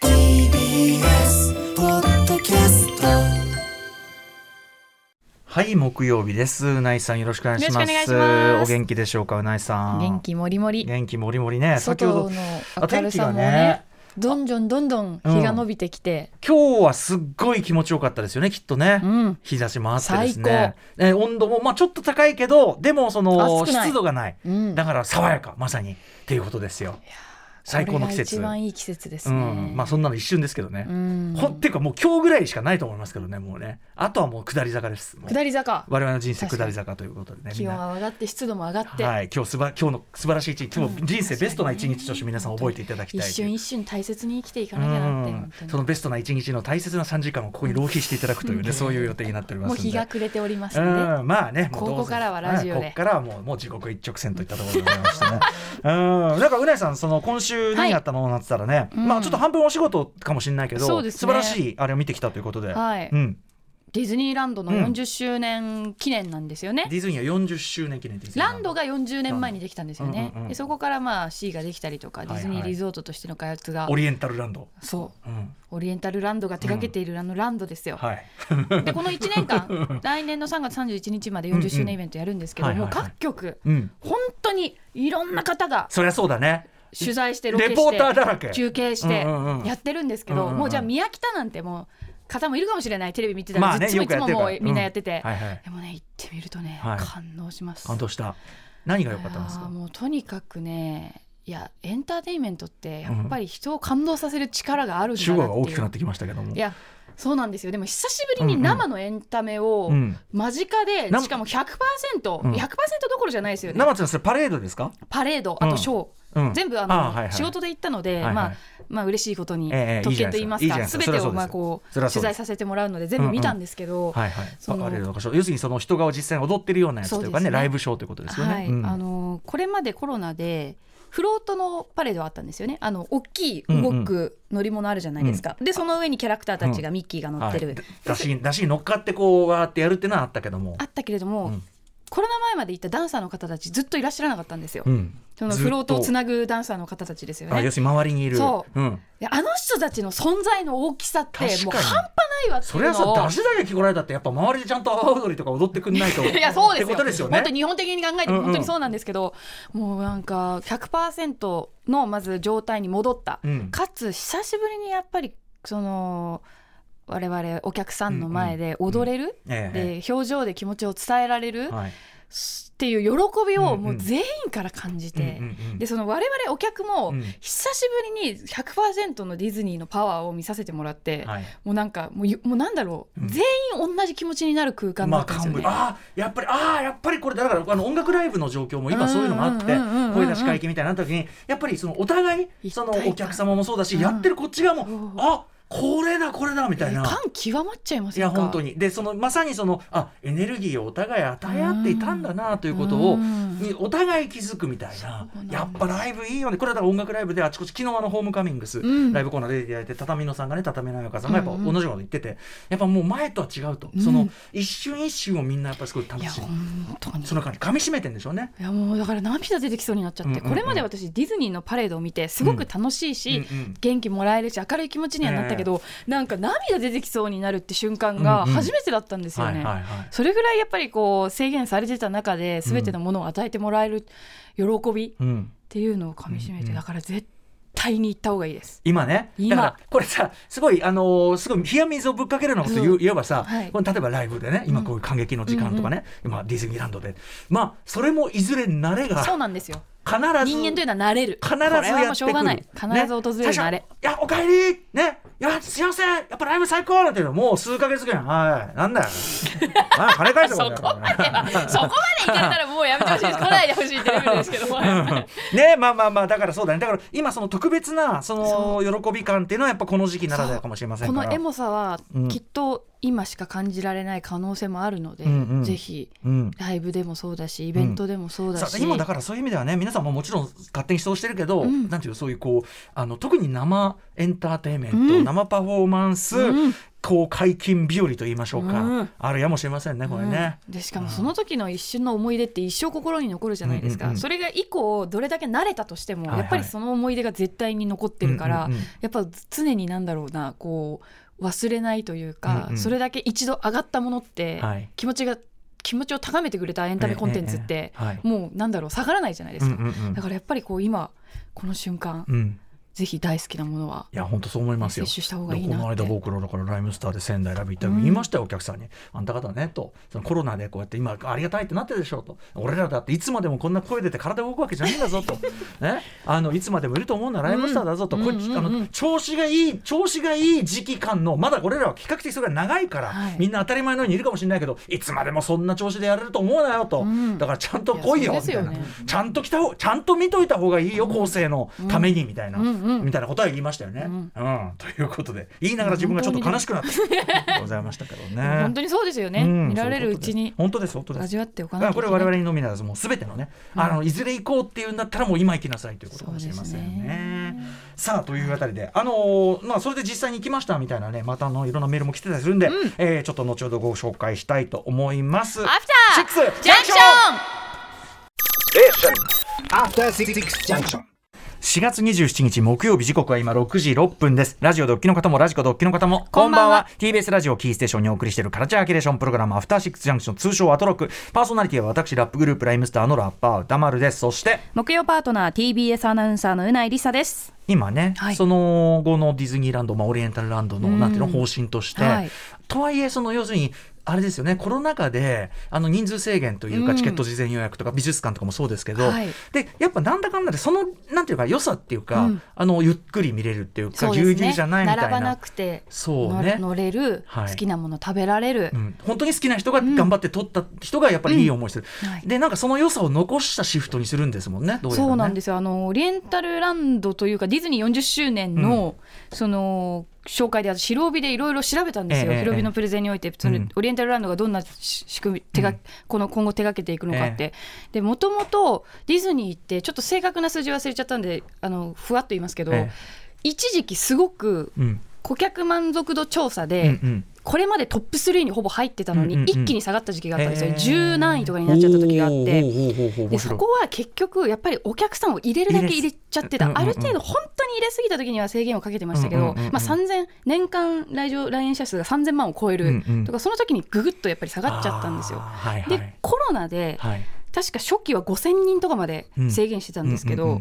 TBS ポッドキャストはい、木曜日です。うないさんよろしくお願いします。よろしくお願いしますお元気でしょうか、うないさん。元気もりもり元気もりもりね。先ほど外のあ明るさもねどんどんどんどん日が伸びてきて、今日はすっごい気持ちよかったですよね、きっとね。うん日差しもあってですね。え温度もまあちょっと高いけど、でもその湿度がない。うんだから爽やか、まさにっていうことですよ。最高の季節。一番いい季節ですうね、ん、まあそんなの一瞬ですけどね。うん。ほっていうかもう今日ぐらいしかないと思いますけどね、もうね。あとはもう下り坂です。下り坂。我々の人生下り坂ということでね。気温は上がって湿度も上がって、はい、今日すば今日の素晴らしい一日、今日人生ベストな一日として皆さん覚えていただきたい一瞬一瞬大切に生きていかうなきゃなってそのベストな一日の大切な3時間をここに浪費していただくというね、そういう予定になっておりますもう日が暮れておりますので、うん、まあね、ここからはラジオで。はい。ここからはもう、もう地獄一直線といったところでございましてね。うん、なんかうなえさん、その今週何やったの、なんつったらね、うん。まあちょっと半分お仕事かもしれないけど、そうですね。素晴らしいあれを見てきたということで、はいうん、ディズニーランドのうん。40周年記念なんですよね、ディズニーは40周年記念ランドが40年前にできたんですよね、うんうんうんでそこからまあ C ができたりとか、はいはい。ディズニーリゾートとしての開発が。オリエンタルランド。そう。うん、オリエンタルランドが手掛けているあのランドですよ、はい。でこの1年間来年の3月31日まで40周年イベントやるんですけど、うんうんもう各局うん、本当にいろんな方がそりゃそうだね。取材してロケしてレポーターだらけ。中継してうんうんうん。やってるんですけど、うんうんうん。もうじゃあ宮北なんてもう方もいるかもしれないテレビ見てたら、まあねいつもいつももうみんなやってて、うんはいはい。でもね行ってみるとね、はい。感動します。感動した。何が良かったんですか？もうとにかくねいやエンターテインメントってやっぱり人を感動させる力があるんだなっていう、が大きくなってきましたけども。いやそうなんですよ。でも久しぶりに生のエンタメをうん。間近で、生。しかも 100%100%、うん。100%どころじゃないですよね。生津さんそれパレードですか？パレード。あとショー、うん。全部あのあはいはい。仕事で行ったので、はいはい。まあまあ嬉しいことにええ特権と言いますかすか。全てをまあこう取材させてもらうので全部見たんですけど、要するにその人が実際に踊ってるようなやつというかね。ライブショーということですよね。はい、うん。あのこれまでコロナでフロートのパレードはあったんですよね。あの大きい動く乗り物あるじゃないですか、でその上にキャラクターたちがミッキーが乗ってる、はい、だしにだしに乗っかってこうわーってやるっていうのはあったけども。あ。ったけれども、うんコロナ前まで行ったダンサーの方たちずっといらっしゃらなかったんですよ、うん。そのフロートをつなぐダンサーの方たちですよねあ要するに周りにいる。そううん。であの人たちの存在の大きさってもう半端ないわってそれはさ出しだけ着こられたってやっぱ周りでちゃんと阿波踊りとか踊ってくんないと。いやそうですよってことですよね。本当に日本的に考えてうんうんも本当にそうなんですけど、もうなんか100%のまず状態に戻った、うんかつ久しぶりにやっぱりその我々お客さんの前で踊れる、ええで表情で気持ちを伝えられる、はい。っていう喜びをもう全員から感じて、でその我々お客もうん。久しぶりに100%のディズニーのパワーを見させてもらって、はい。もうなんかもうゆもうなんだろう、うん。全員同じ気持ちになる空間だまあ、ったんですよね。幹部ああやっぱりああやっぱりこれだからあの音楽ライブの状況も今そういうのもあって声出し会議みたいになった時にやっぱりそのお互いそのお客様もそうだし、うん。やってるこっち側も、う。んあこれだこれだみたいな。感極まっちゃいまいせんか？や本当に。でそのまさにそのあエネルギーをお互い与え合っていたんだなということをお互い気づくみたいな。やっぱライブいいよね。これはだから音楽ライブであちこち昨日あのホームカミングス、ん。ライブコーナー出ていただいて畳野さんがね畳の彩香さんがやっぱ同じようなこと言ってて。やっぱもう前とは違うと、うん。その一瞬一瞬をみんなやっぱりすごい楽いやしむその間に噛み締めてんでしょうね。いやもうだから涙出てきそうになっちゃって、これまで私ディズニーのパレードを見てすごく楽しいし、元気もらえるし明るい気持ちにはなったけど、なんか涙出てきそうになるって瞬間がうんうん。初めてだったんですよね。それぐらいやっぱりこう制限されてた中で全てのものを与えてもらえる喜びっうん。ていうのをかみしめて、うんうん。だから絶対に行った方がいいです。今ね。今。だからこれさすごいあのーすごい冷や水をぶっかけるようなこと言うそう。言えばさ、はい。この例えばライブでね今こういう感激の時間とかね、今ディズニーランドで。まあそれもいずれ慣れがそうなんですよ必ず人間というのは慣れる。必ずやってくる。必ず訪れる慣れ、いやおかえりね。いや幸せやっぱライブ最高なんていうのもう数ヶ月ぐらいはいなんだよ。あ金返せそこまでそこまでいけたらもうやめてほしい。です来ないでほしいってレベルですけどもねまあまあまあだからそうだね。だから今その特別なその喜び感っていうのはやっぱこの時期ならではかもしれませんこのエモさはうん。きっと今しか感じられない可能性もあるので、うんうん。ぜひうん。ライブでもそうだしイベントでもそうだし、さあ今だからそういう意味ではね皆さんももちろん勝手に想してるけど、うん。なんていうそういうこうあの特に生エンターテインメント、うん。生パフォーマンス、うん。こう解禁日和と言いましょうか、うん。あるやもしれませんねこれね。うん。でしかもその時の一瞬の思い出って一生心に残るじゃないですか、うんうんうん。それが以降どれだけ慣れたとしても、はいはい。やっぱりその思い出が絶対に残ってるから、うんうんうん。やっぱ常になんだろうなこう忘れないというか、うんうん。それだけ一度上がったものって、はい。気持ちが気持ちを高めてくれたエンタメコンテンツって、ええええはい。もうなんだろう下がらないじゃないですか、うんうんうん。だからやっぱりこう今この瞬間、うんぜひ大好きなものはいや本当そう思いますよ。摂取した方がいいなこの間僕らだからライムスターで仙台ラビット言いましたよ、お客さんに「あんた方ね」と。そのコロナでこうやって今ありがたいってなってるでしょうと。俺らだっていつまでもこんな声出て体動くわけじゃないんだぞと、ね、あのいつまでもいると思うのはライムスターだぞと、こあの調子がいい調子がいい時期間のまだ俺らは比較的それが長いから、はい。みんな当たり前のようにいるかもしれないけどいつまでもそんな調子でやれると思うなよと、うん。だからちゃんと来いよみたいな、ちゃんと来た方ちゃんと見といた方がいいよ、後世のためにみたいな、みたいなことは言いましたよね。うん。うん、ということで。言いながら自分がちょっと悲しくなって。ございましたけどね。本当にそうですよね、うん。見られるうちに本当です本当です。味わっておかないこれ我々にのみならずもうすべてのね、あのいずれ行こうっていうんだったらもう今行きなさいということかもしれませんね。ね。さあというあたりで。あのーまあそれで実際に行きましたみたいなねまたあのいろんなメールも来てたりするんで、えーちょっと後ほどご紹介したいと思います。アフターシックスジャンクション After Six Junction. 4月27日木曜日時刻は今6時6分です。ラジオドッキの方もラジコドッキの方もこんばんは。TBS ラジオキーステーションにお送りしているカルチャーキュレーションプログラムアフターシックスジャンクション通称アトロック。パーソナリティは私ラップグループライムスターのラッパー歌丸です。そして木曜パートナー TBS アナウンサーのうないりさです。今ね、はい。その後のディズニーランド、まあ、オリエンタルランドのうんなんていうの方針として、はい。とはいえその要するにあれですよね。コロナ禍であの人数制限というか、うん。チケット事前予約とか美術館とかもそうですけど、はい。でやっぱなんだかんだでそのなんていうか良さっていうか、うん。あのゆっくり見れるっていうかぎゅうぎゅうじゃないみたいな。並ばなくてそうね。乗乗れる、はい。好きなもの食べられる、うん、本当に好きな人が頑張って撮った人がやっぱりいい思いする、うん。はい。でなんかその良さを残したシフトにするんですもんね。ね。そうなんですよ。あのオリエンタルランドというかディズニー40周年の、その紹介で私白帯でいろいろ調べたんですよ、ええ白帯のプレゼンにおいて。そのうん。オリエンタルランドがどんなし仕組み手が、うん。この今後手がけていくのかって、でもともとディズニーってちょっと正確な数字忘れちゃったんであのふわっと言いますけど、え一時期すごくうん。顧客満足度調査うんで、うんこれまでトップ3にほぼ入ってたのに、一気に下がった時期があったんですよ、へー10何位とかになっちゃった時があって。でそこは結局やっぱりお客さんを入れるだけ入れちゃってた、ある程度本当に入れすぎた時には制限をかけてましたけど、まあ、3000年間来場来園者数が3000万を超えるとか、その時にぐぐっとやっぱり下がっちゃったんですよ。でコロナではい確か初期は5000人とかまで制限してたんですけど、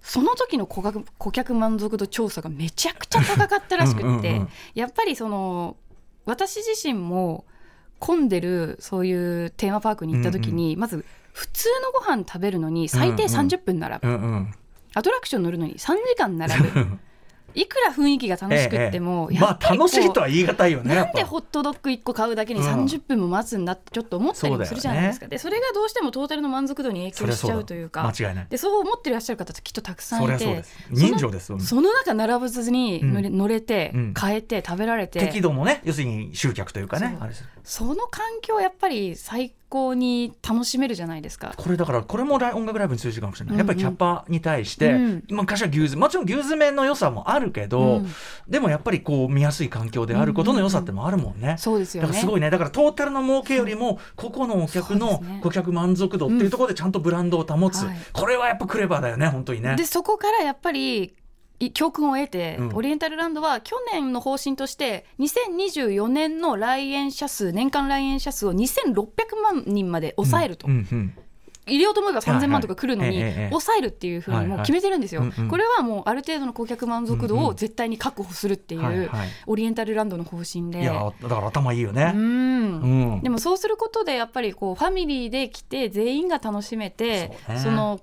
その時の顧客顧客満足度調査がめちゃくちゃ高かったらしくってやっぱりその私自身も混んでるそういうテーマパークに行った時に、まず普通のご飯食べるのに最低うんうん。30分並ぶ、うんうん。アトラクション乗るのに3時間並ぶ いくら雰囲気が楽しくっても、ええまあ楽しいとは言い難いよねなんでホットドッグ1個買うだけにうん30分も待つんだってちょっと思ったりもするじゃないですか、でそれがどうしてもトータルの満足度に影響しちゃうというか間違いない。でそう思ってらっしゃる方ってきっとたくさんいて人情です。よその中並ばずに乗れ,、乗れて、うん。買えて食べられて。適度もね要するに集客というかねその環境やっぱり最高に楽しめるじゃないですか。これだからこれも音楽ライブに通じるかもしれない、うんうん。やっぱりキャパに対して、うん。昔は牛詰めもちろん牛詰めの良さもあるけど、うん。でもやっぱりこう見やすい環境であることの良さってもあるもんね、そうですよね。だからすごいね。だからトータルの儲けよりも個々のお客の顧客満足度っていうところでちゃんとブランドを保つ、はい。これはやっぱクレバーだよね本当にね。でそこからやっぱりい教訓を得て、うん。オリエンタルランドは去年の方針として2024年の来園者数年間来園者数を2600万人まで抑えると、うんうん入れようと思えば3000万とか来るのに抑えるっていうふうにもう決めてるんですよ、これはもうある程度の顧客満足度を絶対に確保するっていう、オリエンタルランドの方針で。いやだから頭いいようね、ん。うん。でもそうすることでやっぱりこうファミリーで来て全員が楽しめてその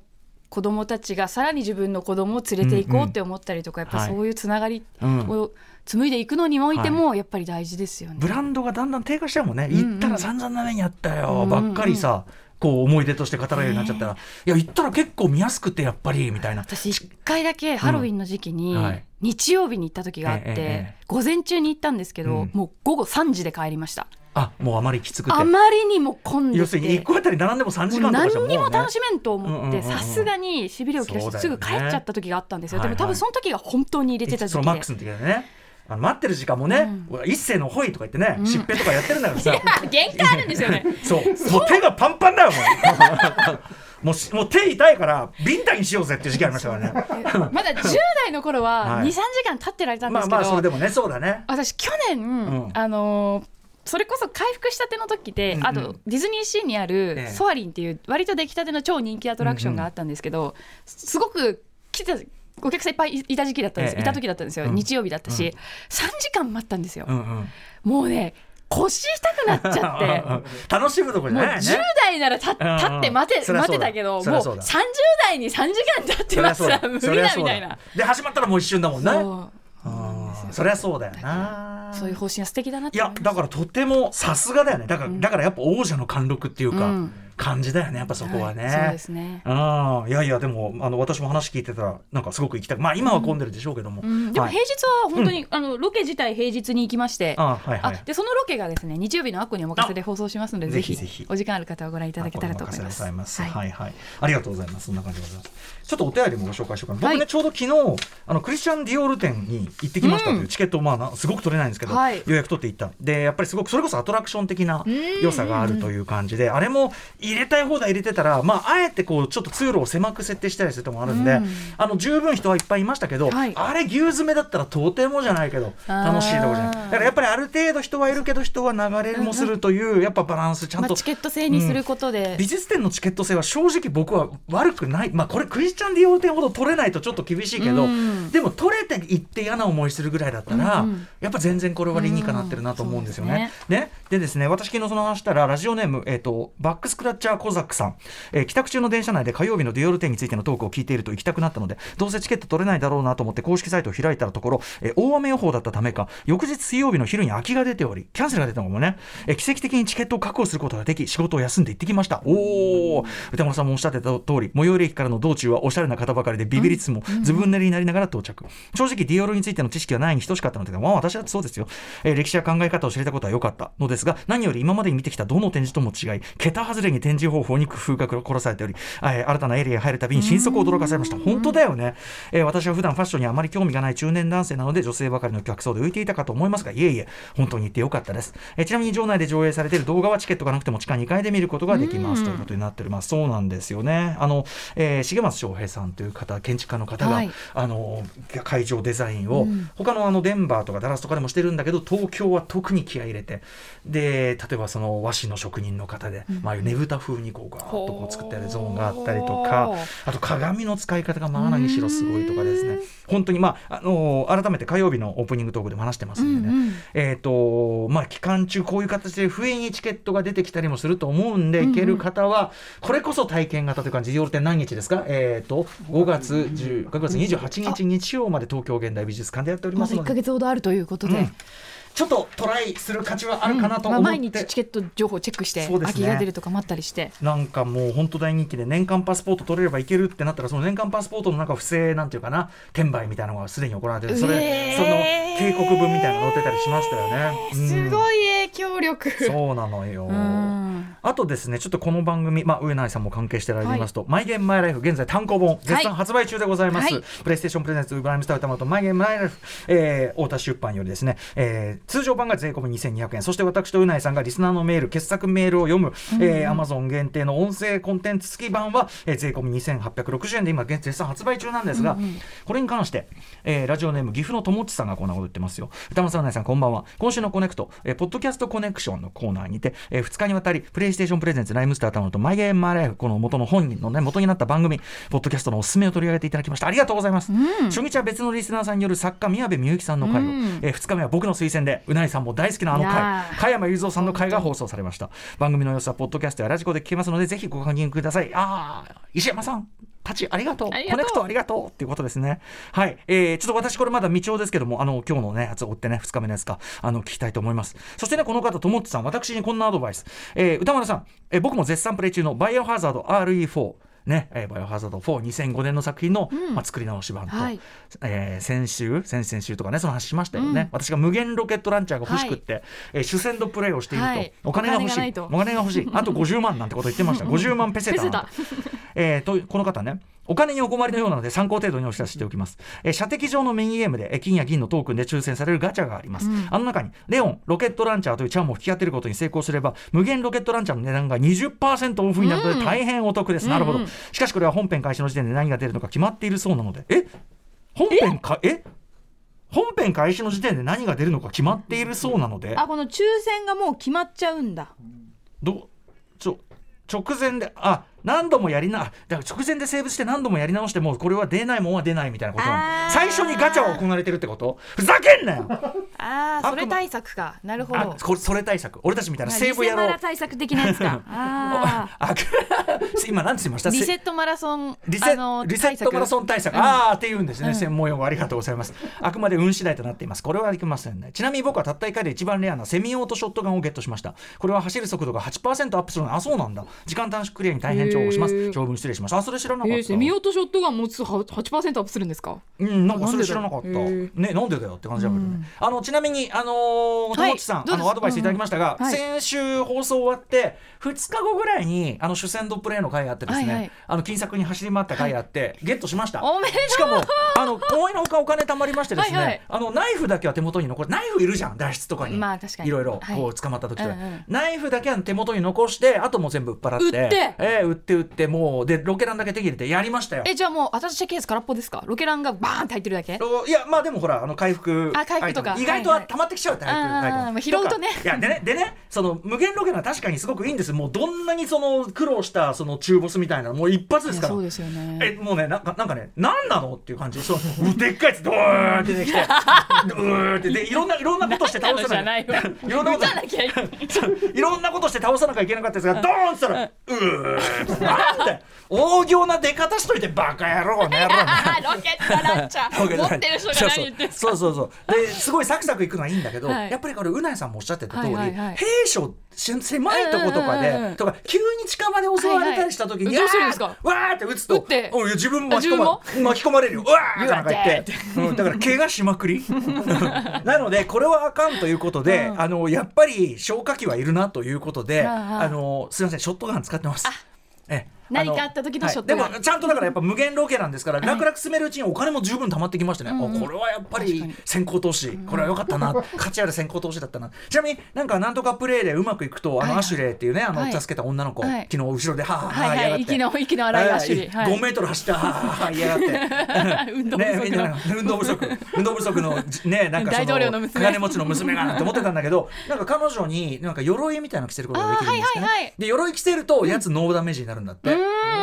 子供たちがさらに自分の子供を連れて行こうって思ったりとか、やっぱそういうつながりうんを紡いでいくのにおいてもやっぱり大事ですよね。ブランドがだんだん低下しちゃうもんね、んうん。行ったら散々な目にあったよ、うんばっかりさこう思い出として語られるようになっちゃったら、いや行ったら結構見やすくてやっぱりみたいな。私一回だけハロウィンの時期にはい。日曜日に行った時があって、午前中に行ったんですけど、うん。もう午後3時で帰りましたあもうあまりきつくて。あまりにも混んで要するにて1個あたり並んでも3時間とかじゃ何にも楽ししめんと思っうんうんうんうんてさすがにしびれを切らしてすぐ帰っちゃった時があったんですよ、はいはい。でも多分その時が本当に入れてた時期で。そのマックスの時だよね。あの待ってる時間もね、一斉のほいとか言ってね、疾病とかやってるんだからさ。限界あるんですよね。そう。もう手がパンパンだよもう。もうしもう手痛いからビンタにしようぜっていう時期ありましたからね。まだ10代の頃ははい。23時間経ってられたんでますあけど、まあそれでもねそうだね。私去年、ん。あのーそれこそ回復したての時で、うんうん。あとディズニーシーにあるええ。ソアリンっていう割と出来たての超人気アトラクションがあったんですけど、すごく来てたお客さんいっぱいいた時期だったんです、ええ。いた時だったんですよ、うん。日曜日だったし、3時間待ったんですよ、うんうん。もうね腰痛くなっちゃって。楽しむところじもうゃないよね。10代ならた立って待て待てたけどもうそりゃそうだ。30代に3時間経ってますら無理だみたいな。で始まったらもう一瞬だもんねそりゃそうだよな。そういう方針は素敵だなっいやだからとてもさすがだよね。だから、だからやっぱ王者の貫禄っていうか、うん感じだよねやっぱそこはね、いそうですね。ああいやいやでもあの私も話聞いてたらなんかすごく行きたいまあ今は混んでるでしょうけども、うん。でもはい。平日は本当に、あのロケ自体平日に行きまして、あはいはいあでそのロケがですね日曜日のアッコにお任せで放送しますのでぜひぜひお時間ある方はご覧いただけたらと思います。ます。はい。はい、はい、ありがとうございます。そんな感じでございます。ちょっとお手洗いもご紹介しようかな。僕ね、はいちょうど昨日、あのクリスチャンディオール店に行ってきましたというチケットを、まあな、すごく取れないんですけど、はい。予約取って行った。で、やっぱりすごく、それこそアトラクション的な良さがあるという感じで、あれも入れたい放題入れてたら、まあ、あえてこう、ちょっと通路を狭く設定したりするともあるんで、うん。あの、十分人はいっぱいいましたけど、はい。あれ牛詰めだったらとてもじゃないけど、楽しいところじゃない。だからやっぱりある程度人はいるけど、人は流れもするという、やっぱバランスちゃんとまあ、チケット制にすることで、美術展のチケット制は正直僕は悪くない。まあこれクリスチャン・ディオほど取れないとちょっと厳しいけど、うん。でも取れていって嫌な思いするぐらいだったら、うんうん。やっぱ全然これは理にかなってるなと思うんですよね。うん。ね。でですね私昨日その話したらラジオネーム、えー、とバックスクラッチャーコザックさん、えー帰宅中の電車内で火曜日のディオール展についてのトークを聞いていると行きたくなったのでどうせチケット取れないだろうなと思って公式サイトを開いたところ、えー大雨予報だったためか翌日水曜日の昼に空きが出ておりキャンセルが出たのもね、えー奇跡的にチケットを確保することができ仕事を休んで行ってきました。おお歌丸さんもおっしゃってた通り最寄り駅からの道中はおしゃれな方ばかりでビビりつつもずぶんなりになりながら到着。正直ディオールについての知識はないに等しかったのでまあ私はそうですよ、えー歴史や考え方を知れたことは良かったのですが何より今までに見てきたどの展示とも違い桁外れに展示方法に工夫が凝されており、えー新たなエリアに入るたびに新速を驚かされました。本当だよね、えー私は普段ファッションにあまり興味がない中年男性なので女性ばかりの客層で浮いていたかと思いますがいえいえ本当に行ってよかったです、えーちなみに場内で上映されている動画はチケットがなくても地下2階で見ることができます。ということになっております。そうなんですよね。あの、えー重松翔平さんという方建築家の方が、はい。あの会場デザインを、他のあのデンバーとかダラスとかでもしてるんだけど東京は特に気合い入れてで例えばその和紙の職人の方で、まあああねぶた風にこうガーッとこう作ってあるゾーンがあったりとかあと鏡の使い方がまあ何しろすごいとかですね。本当にまああの改めて火曜日のオープニングトークでも話してますんでね、うんうん。えっ、とまあ期間中こういう形で不意にチケットが出てきたりもすると思うんで、行ける方はこれこそ体験型という感じで夜店何日ですか？えっ、と5月10 5月28日日曜まで東京現代美術館でやっておりまだ1ますのでか月ほどあるということで、うんちょっとトライする価値はあるかなとまあ、思って、毎日チケット情報チェックして、ね。空きが出るとか待ったりして。なんかもう本当大人気で年間パスポート取れればいけるってなったらその年間パスポートのなんか不正なんていうかな転売みたいなのがすでに行われててそれ、えー。その警告文みたいなの載ってたりしましたよね。うん。すごい影響力。そうなのよ。うんあとですね、ちょっとこの番組、まあ、上内さんも関係してられますと、マイゲームマイライフ、現在単行本、絶賛発売中でございます。はいプレイステーションプレゼンツ、ウーバーライムスター歌とマイゲームマイライフ、えー、太田出版よりですね、えー通常版が税込み2200円、そして私とうないさんがリスナーのメール、傑作メールを読む、えー、Amazon 限定の音声コンテンツ付き版は、えー、税込み2860円で今、現絶賛発売中なんですが、これに関して、えーラジオネーム、岐阜の友地さんがこんなこと言ってますよ。歌丸さん、うないさん、こんばんは。今週のコネクト、えーポッドキャストコネクションのコーナーにて、え2日にわたり、プレイステーションプレゼンツ、ライムスタータウンとマイゲームマイライフ、この元の本人のね、元になった番組、ポッドキャストのおすすめを取り上げていただきました。ありがとうございます。初日は別のリスナーさんによる作家、宮部みゆきさんの回を、え2日目は僕の推薦で、うないさんも大好きなあのいや回、ー加山雄三さんの回が放送されました。番組の様子は、ポッドキャストやラジコで聞けますので、ぜひご確認ください。ああ、石山さん、たちありがとう。コネクトありがとうっていうことですね。はい、えー、ちょっと私これまだ未調ですけどもあの今日のねやつを追ってね2日目のやつかあの聞きたいと思います。そしてねこの方ともっちさん。私にこんなアドバイス、えー、歌丸さん、えー僕も絶賛プレイ中のバイオハザード RE4 ね、えーバイオハザード42005年の作品の、まあ、作り直し版と、はい。えー先週先々週とかねその話しましたよね、私が無限ロケットランチャーが欲しくって、えー主戦度プレイをしていると、はい。お金が欲しい。お金がないと。お金が欲しい。あと50万なんてこと言ってました。50万ペセタえーとこの方ねお金にお困りのようなので参考程度にお知らせしておきます、えー射的場のミニゲームでえー金や銀のトークンで抽選されるガチャがあります、あの中にレオンロケットランチャーというチャームを引き当てることに成功すれば無限ロケットランチャーの値段が20%オフになるので大変お得です、なるほど。しかしこれは本編開始の時点で何が出るのか決まっているそうなので。え？本編か？え？本編開始の時点で何が出るのか決まっているそうなので。あこの抽選がもう決まっちゃうんだ。どちょ直前であ何度もやりなあだから直前でセーブして何度もやり直してもこれは出ないもんは出ないみたいなこと最初にガチャは行われてるってこと？ふざけんなよ。ああそれ対策か。なるほど。あこれそれ対策。俺たちみたいなセーブやろうリセマラ対策的なやつか。今何て言いました？ーリセせットマラソンリセリセットマラソン対策、うん。ああって言うんですね、専門用語ありがとうございます。あくまで運次第となっています。これはいけませんね。ちなみに僕はたった1回で一番レアなセミオートショットガンをゲットしました。これは走る速度が8%アップするの。あそうなんだ。時間短縮クリアに大変重宝します。長文失礼しましたあそれ知らなかった、えー、セミオートショットガン持つ8%アップするんですか？うん、なんかそれ知らなかった。ね、なんでだよって感じだけどね。あのちなみにあの友地さん、あのアドバイスいただきましたが、先週放送終わって2日後ぐらいにあの主戦ドプレイの回があってですね、あの金策に走り回った回があって、ゲットしました。おめでとう。しかもあの思いのほかお金貯まりましてですね、あのナイフだけは手元に残るナイフいるじゃん脱出とかに。まあ確かに。いろいろはい。こう捕まった時とか、ナイフだけは手元に残してあともう全部売っ払って。売って。えー売って売ってもうでロケランだけ手に入れてやりましたよ。えじゃあもう私ケース空っぽですか？ロケランがバーンって入ってるだけ？おいやまあでもほらあの回復あ回復とか？意外とは溜まってきちゃうタイプあータイプまあ拾うとねいやでねでねその無限ロケな確かにすごくいいんですもうどんなにその苦労したその中ボスみたいなのもう一発ですからそうですよねえもうねなんかなんかね何なのっていう感じそううでっかいやつドーンって出てきてドーンってでいろんないろんなことして倒さないいろんないいろんなことして倒さなきゃいけなかったやつがドーンって言ったらうー 大行な出方しといてバカ野郎ね野郎。ね ロケットランチャー。持ってる人が何言ってんすかそうそうそう。ですごいサクサクいくのはいいんだけど、はい。やっぱりこれうなやさんもおっしゃってた通り、はいはいはい。兵所し狭いとことかで、とか急に近場で襲われたりした時に、はいはいどうするんですか？わーって撃つと自分も巻き込まあ巻き込まれるよ。うわーってなんか言って。うん、だから怪我しまくり？なのでこれはあかんということで、あのやっぱり消火器はいるなということで、あのすいませんショットガン使ってます。ええ何かあった時のショはいでもちゃんとだからやっぱ無限ロケなんですから、楽々進めるうちにお金も十分貯まってきましてね、うんうんあこれはやっぱり先行投資、これは良かったな。価値ある先行投資だったな。ちなみになんかなんとかプレイでうまくいくとあのはい。はいアシュレイっていうねあのはい。助けた女の子、はい。昨日後ろではあはあはあはいはい。言いやがって。息の息の荒いアシュレイはい。5メートル走ったはあはあやがって。運動不足。運動不足。運動不足のじね なんかそ大統領の娘。金持ちの娘がなんて思ってたんだけど なんか彼女になんか鎧みたいなの着せることができるんですね、で鎧着せるとやつノーダメージになるんだって、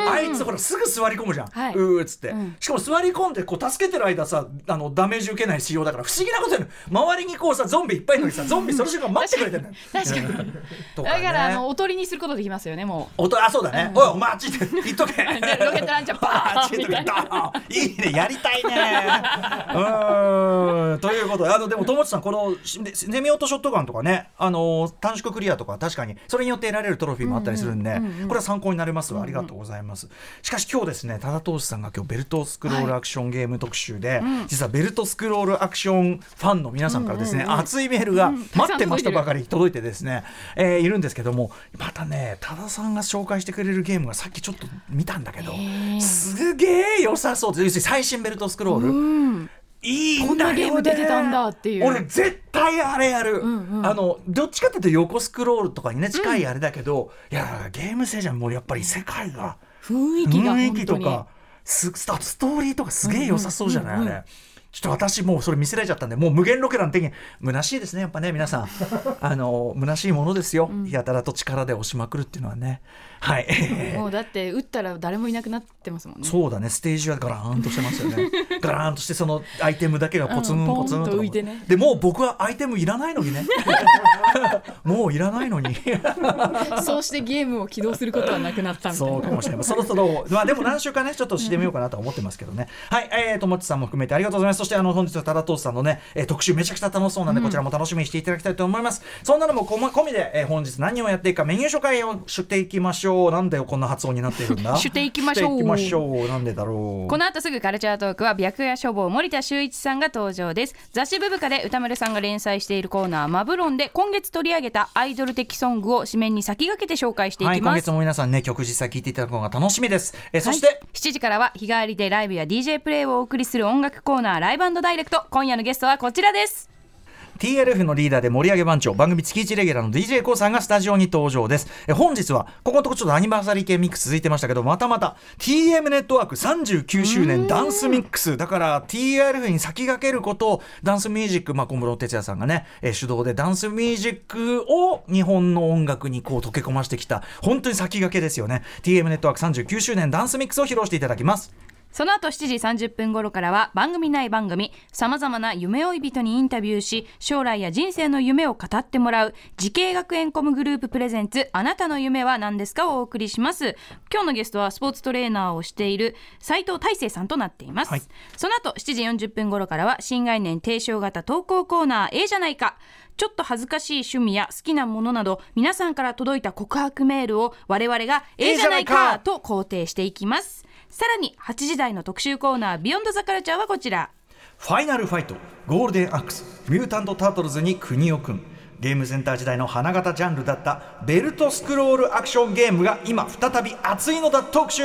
あいつほらすぐ座り込むじゃん、はい。うーっつって、うん。しかも座り込んでこう助けてる間さあのダメージ受けない仕様だから不思議なことやる。周りにこうさゾンビいっぱいのにさゾンビその瞬間待ってくれてるのよ確かに。うんとだからあねのおとりにすることできますよねもおとあそうだね、おいお前あっち行って言っとけ。で ロケットランチャー。バーっち行っとけいいいね。やりたいね。うーん。ということであのでも友達さんこのしセミオートショットガンとかね。あの短縮クリアとか確かに。それによって得られるトロフィーもあったりするんで、これは参考になりますわ。ありがとうございます、しかし今日ですね多田投資さんが今日ベルトスクロールアクションゲーム特集で、実はベルトスクロールアクションファンの皆さんからですね、熱いメールが待ってましたばかり届いてですね、えーいるんですけどもまたね多田さんが紹介してくれるゲームがさっきちょっと見たんだけどすげえ良さそう。で要するに最新ベルトスクロール、いいんだこんなゲーム出てたんだっていう。俺絶対あれやる、んうん。あのどっちかっていうと横スクロールとかにね近いあれだけど、いやゲーム性じゃんもうやっぱり世界が雰囲気が雰囲気とかスストストーリーとかすげえ良さそうじゃない、うんうんうんあれ。ちょっと私もうそれ見せられちゃったんでもう無限ロケラン的に虚しいですねやっぱね皆さん。あの虚しいものですよ、やたらと力で押しまくるっていうのはねはい。もうだって打ったら誰もいなくなってますもんね。そうだね。ステージはガラーンとしてますよね。ガラーンとしてそのアイテムだけがポツンうんポツンと浮いてね。でもう僕はアイテムいらないのにね。もういらないのに。そうしてゲームを起動することはなくなったみたいな。そうかもしれない。そろそろまあでも何週かねちょっとしてみようかなとは思ってますけどね、はい。えー、ともちさんも含めてありがとうございます。そしてあの本日はタラトースさんのね、えー特集めちゃくちゃ楽しそうなんで、こちらも楽しみにしていただきたいと思います。そんなのもこま込みで、えー本日何をやっていくかメニュー紹介をしていきましょうなんでこんな発音になっているんだ？していきましょう。いきましょう。なんでだろう。この後すぐカルチャートークは白夜処方森田修一さんが登場です。雑誌ブブカで歌丸さんが連載しているコーナーマブロンで今月取り上げたアイドル的ソングを紙面に先駆けて紹介していはい、今きます、月も皆さんね曲実際聴いていただくのが楽しみです、えーそして、はい、7時からは日替わりでライブや DJ プレイをお送りする音楽コーナーライブダイレクト。今夜のゲストはこちらです TLF のリーダーで盛り上げ番長番組月1レギュラーの d j k o さんがスタジオに登場です。え本日はここのとこちょっとアニバーサリー系ミックス続いてましたけどまたまた TM ネットワーク39周年ダンスミックス。だから TLF に先駆けることをダンスミュージック、まあ、小室哲哉さんがね、え主導でダンスミュージックを日本の音楽にこう溶け込ましてきた本当に先駆けですよね。TM ネットワーク39周年ダンスミックスを披露していただきます。その後7時30分頃からは番組内番組さまざまな夢追い人にインタビューし将来や人生の夢を語ってもらう滋慶学園 COM グループ presents あなたの夢は何ですかをお送りします。今日のゲストはスポーツトレーナーをしている斉藤大成さんとなっています、はい。その後7時40分頃からは新概念提唱型投稿コーナー A じゃないか。ちょっと恥ずかしい趣味や好きなものなど皆さんから届いた告白メールを我々が A じゃないかと肯定していきますさらに8時台の特集コーナービヨンドザカルチャーはこちら。ファイナルファイトゴールデンアックスミュータント・タートルズに国を組む。ゲームセンター時代の花形ジャンルだったベルトスクロールアクションゲームが今再び熱いのだ特集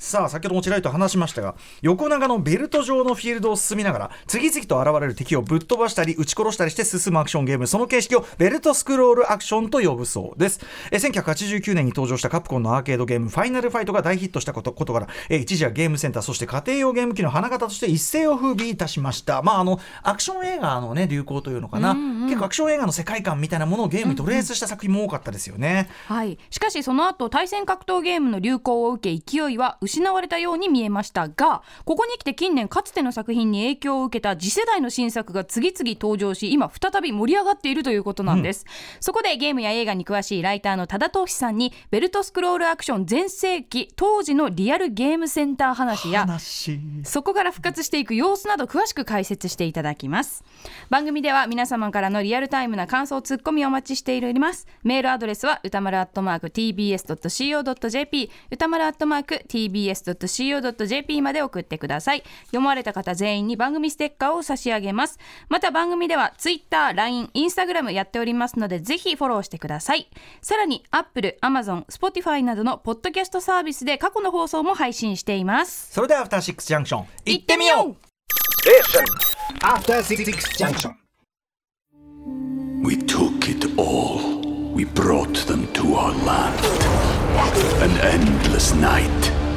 さあ先ほどもちらりと話しましたが横長のベルト状のフィールドを進みながら次々と現れる敵をぶっ飛ばしたり撃ち殺したりして進むアクションゲーム。その形式をベルトスクロールアクションと呼ぶそうです。え1989年に登場したカプコンのアーケードゲームファイナルファイトが大ヒットしたことことからえ一時はゲームセンターそして家庭用ゲーム機の花形として一世を風靡いたしました。まああのアクション映画のね流行というのかな、結構アクション映画の世界観みたいなものをゲームにトレースした作品も多かったですよね、はい、しかしその後対戦格闘ゲームの流行を受け勢いは失われたように見えましたがここに来て近年かつての作品に影響を受けた次世代の新作が次々登場し今再び盛り上がっているということなんです、そこでゲームや映画に詳しいライターの多田投資さんにベルトスクロールアクション全盛期当時のリアルゲームセンター話や話。そこから復活していく様子など詳しく解説していただきます。番組では皆様からのリアルタイムな感想ツッコミをお待ちしております。メールアドレスは歌丸 tbs.co.jp 歌丸アットマーク tbs.co.jp まで送ってください読まれた方全員に番組ステッカーを差し上げますまた番組では Twitter、LINE、Instagram やっておりますのでぜひフォローしてくださいさらに Apple、Amazon、Spotify などのポッドキャストサービスで過去の放送も配信していますそれではアフターシックスジャンクション行ってみよう After Six Junction. We took it all. We brought them to our land. An endless night,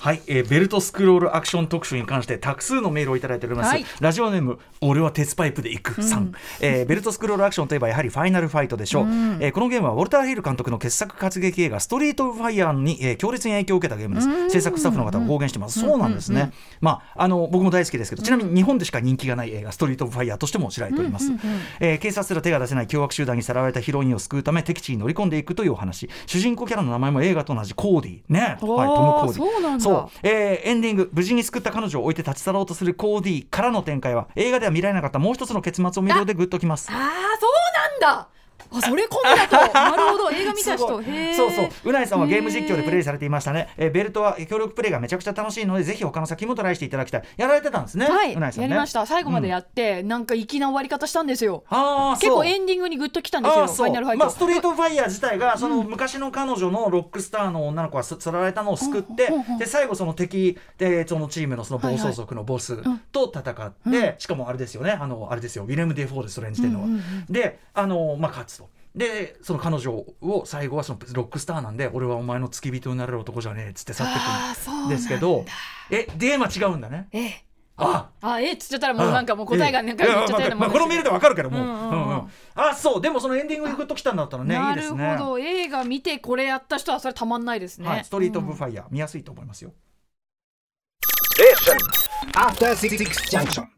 はい、えーベルトスクロールアクション特集に関してたくさんのメールをいただいております、はい。ラジオネーム俺は鉄パイプで行くさん、えーベルトスクロールアクションといえばやはりファイナルファイトでしょう、えーこのゲームはウォルター・ヒル監督の傑作活劇映画ストリート・オブ・ファイヤーに、えー強烈に影響を受けたゲームです、制作スタッフの方が公言してます、そうなんですね、まああの僕も大好きですけどちなみに日本でしか人気がない映画ストリート・オブ・ファイヤーとしても知られております、えー警察すら手が出せない凶悪集団にさらわれたヒロインを救うため敵地に乗り込んでいくというお話。主人公キャラの名前も映画と同じコーディね、はい、トム・コーディそう。えーエンディング無事に救った彼女を置いて立ち去ろうとするコーディからの展開は映画では見られなかったもう一つの結末を見るようでグッときます。ああそうなんだあそれ込みだと。なるほど。映画見た人。そうそう。うないさんはゲーム実況でプレイされていましたね、えー。ベルトは協力プレイがめちゃくちゃ楽しいのでぜひ他の先もトライしていただきたい。やられてたんですね。はいうないさんねやりました。最後までやって、なんか粋な終わり方したんですよ。結構そう。エンディングにグッときたんですよ。ファイナルファイト、まあ、ストリートファイヤー自体がその昔の彼女のロックスターの女の子がす釣られたのを救って、で最後その敵でそのチームのその暴走族のボスと戦って、しかもあれですよね。あのあれですよ。ウィレム・デ・フォーレスト演じてるのは。であの、まあ、勝つと。でその彼女を最後はそのロックスターなんで俺はお前の付き人になれる男じゃねえっつって去ってくるんですけどえテーマ違うんだね。ええ。あ。あえっつっちゃったらもうなんかもう答えがなんかっちゃったようなまあまあもんこのメールでわかるけども、うあそうでもそのエンディングにグッときたんだったらねいいなるですね。ほど映画見てこれやった人はそれたまんないですね、はい、ストリート・オブ・ファイヤー、見やすいと思いますよ。After Six Junction.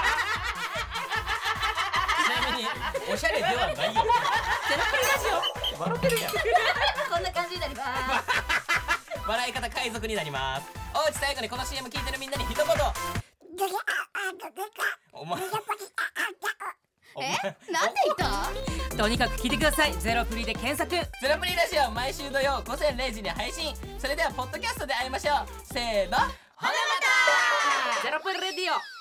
おしゃれではないよ。ゼロプリラジオ笑ってる。やんこんな感じになります笑い方海賊になりますおうち最後にこの CM 聞いてる。みんなに一言お前お前なんで言ったとにかく聞いてくださいゼロプリで検索ゼロプリラジオ毎週土曜午前0時に配信それではポッドキャストで会いましょうせーのほなまたゼロプリレディオ